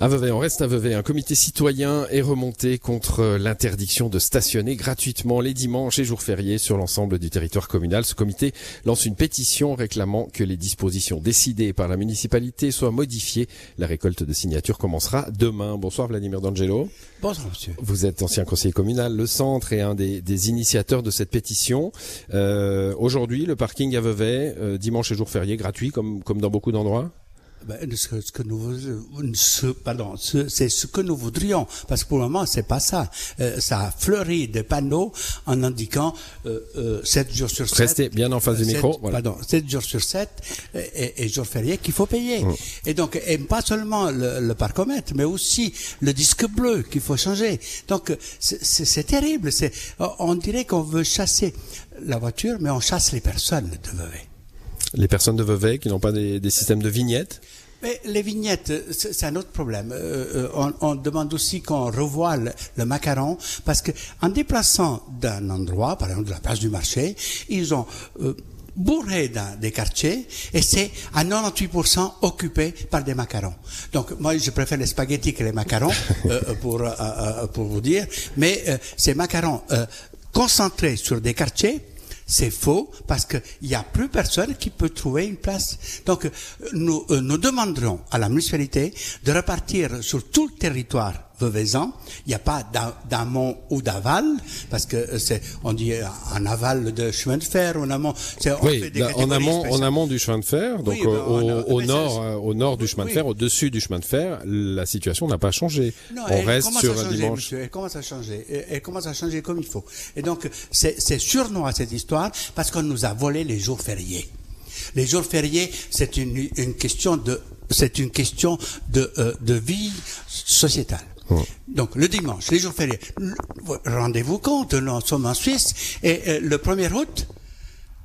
À Vevey, on reste à Vevey. Un comité citoyen est remonté contre l'interdiction de stationner gratuitement les dimanches et jours fériés sur l'ensemble du territoire communal. Ce comité lance une pétition réclamant que les dispositions décidées par la municipalité soient modifiées. La récolte de signatures commencera demain. Bonsoir Vladimir D'Angelo. Bonsoir monsieur. Vous êtes ancien conseiller communal, le centre est un des, des initiateurs de cette pétition. Euh, Aujourd'hui, le parking à Vevey, euh, dimanche et jours fériés, gratuit comme, comme dans beaucoup d'endroits? Ben, ce, ce, que nous, ce, pardon, c'est ce que nous voudrions, parce que pour le moment c'est pas ça. Euh, ça a fleuri des panneaux en indiquant euh, euh, 7 jours sur 7. Restez bien en face du micro. Voilà. Pardon, 7 jours sur 7 et, et jours fériés qu'il faut payer. Mmh. Et donc, et pas seulement le, le parcomètre, mais aussi le disque bleu qu'il faut changer. Donc, c'est terrible. C'est, on dirait qu'on veut chasser la voiture, mais on chasse les personnes de. Les personnes de Vevey qui n'ont pas des, des, systèmes de vignettes mais les vignettes, c'est un autre problème. Euh, on, on, demande aussi qu'on revoie le, le, macaron, parce que en déplaçant d'un endroit, par exemple de la place du marché, ils ont euh, bourré dans des quartiers et c'est à 98% occupé par des macarons. Donc moi je préfère les spaghettis que les macarons euh, pour euh, pour vous dire, mais ces macarons concentrés sur des quartiers c'est faux parce qu'il n'y a plus personne qui peut trouver une place. Donc, nous, euh, nous demanderons à la municipalité de repartir sur tout le territoire Il n'y a pas d'amont ou d'aval, parce que c'est, on dit en aval de chemin de fer, en amont. On oui, en amont, en amont du chemin de fer, donc oui, ben, au, a, au nord, euh, au nord du chemin de fer, au-dessus du chemin de fer, la situation n'a pas changé. Non, on reste sur un dimanche. Monsieur, elle commence à changer. Elle, elle commence à changer comme il faut. Et donc, c'est surnois cette histoire, parce qu'on nous a volé les jours fériés. Les jours fériés, c'est une, une question de, c'est une question de, euh, de vie sociétale. Donc le dimanche, les jours fériés. Rendez-vous compte, nous sommes en Suisse et euh, le 1er août,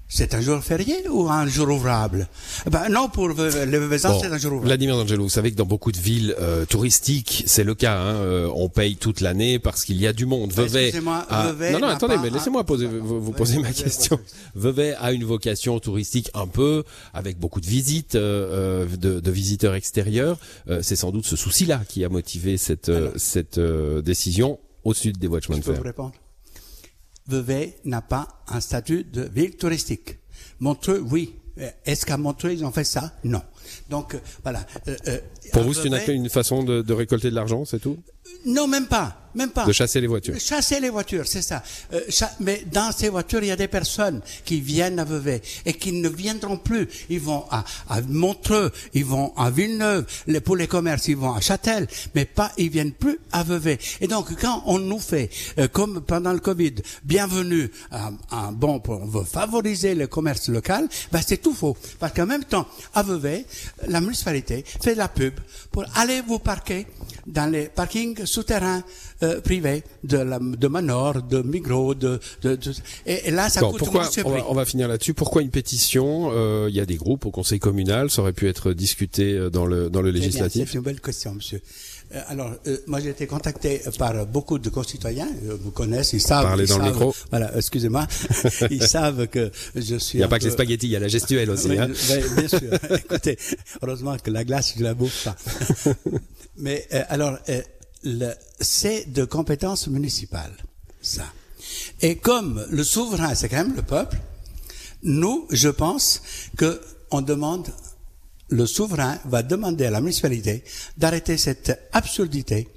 c'est un jour férié ou un jour ouvrable? Ben Non, pour les Vezans, bon, c'est un jour ouvrable. Vladimir D'Angelo, vous savez que dans beaucoup de villes euh, touristiques, c'est le cas. Hein, euh, on paye toute l'année parce qu'il y a du monde. Vevey. Excusez-moi, a... Vevey Non, non, attendez, mais laissez-moi poser, Ah, vous, vous poser ma question. Vevey a une vocation touristique un peu, avec beaucoup de visites, euh, de, de, visiteurs extérieurs. Euh, c'est sans doute ce souci-là qui a motivé cette, Alors, cette décision au sud des chemin de fer. vous répondre Vevey n'a pas un statut de ville touristique. Montreux, oui. Est-ce qu'à Montreux, ils ont fait ça? Non. Donc, euh, voilà. Euh, Pour vous, c'est une, une, façon de, de récolter de l'argent, c'est tout? Non, même pas. Même pas. De chasser les voitures. Chasser les voitures, c'est ça. Euh, cha mais dans ces voitures, il y a des personnes qui viennent à Vevey et qui ne viendront plus. Ils vont à, à Montreux, ils vont à Villeneuve, les, pour les commerces, ils vont à Châtel, mais pas, ils viennent plus à Vevey. Et donc, quand on nous fait, euh, comme pendant le Covid, bienvenue, à, à, bon, on veut favoriser le commerce local, ben c'est tout faux. Parce qu'en même temps, à Vevey, la municipalité fait de la pub pour aller vous parquer dans les parkings souterrains euh, privés de, la, de Manor, de Migros, de, de, de et, et, là ça bon, coûte pourquoi, on va, on va, finir là-dessus. Pourquoi une pétition Il euh, y a des groupes au conseil communal, ça aurait pu être discuté dans le dans le législatif. C'est une belle question, monsieur. Euh, alors, euh, moi j'ai été contacté par beaucoup de concitoyens, euh, vous connaissent, ils savent. Parlez ils dans savent, le micro. Voilà, excusez-moi. ils savent que je suis. Il n'y a pas que les spaghettis, il y a la gestuelle aussi. Oui, hein. bien sûr. Écoutez, heureusement que la glace, je la bouffe pas. Mais alors, c'est de compétence municipale, ça. Et comme le souverain, c'est quand même le peuple, nous, je pense que on demande le souverain va demander à la municipalité d'arrêter cette absurdité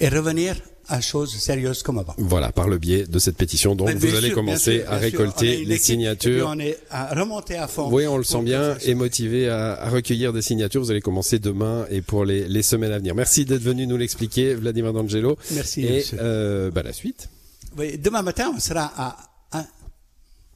et revenir à choses sérieuses comme avant. Voilà, par le biais de cette pétition. Donc, vous allez commencer sûr, à récolter les signatures. on est à remonter à fond. Oui, on le sent bien et motivé à, à, recueillir des signatures. Vous allez commencer demain et pour les, les semaines à venir. Merci d'être venu nous l'expliquer, Vladimir D'Angelo. Merci. Et euh, bah, la suite. Oui, demain matin, on sera à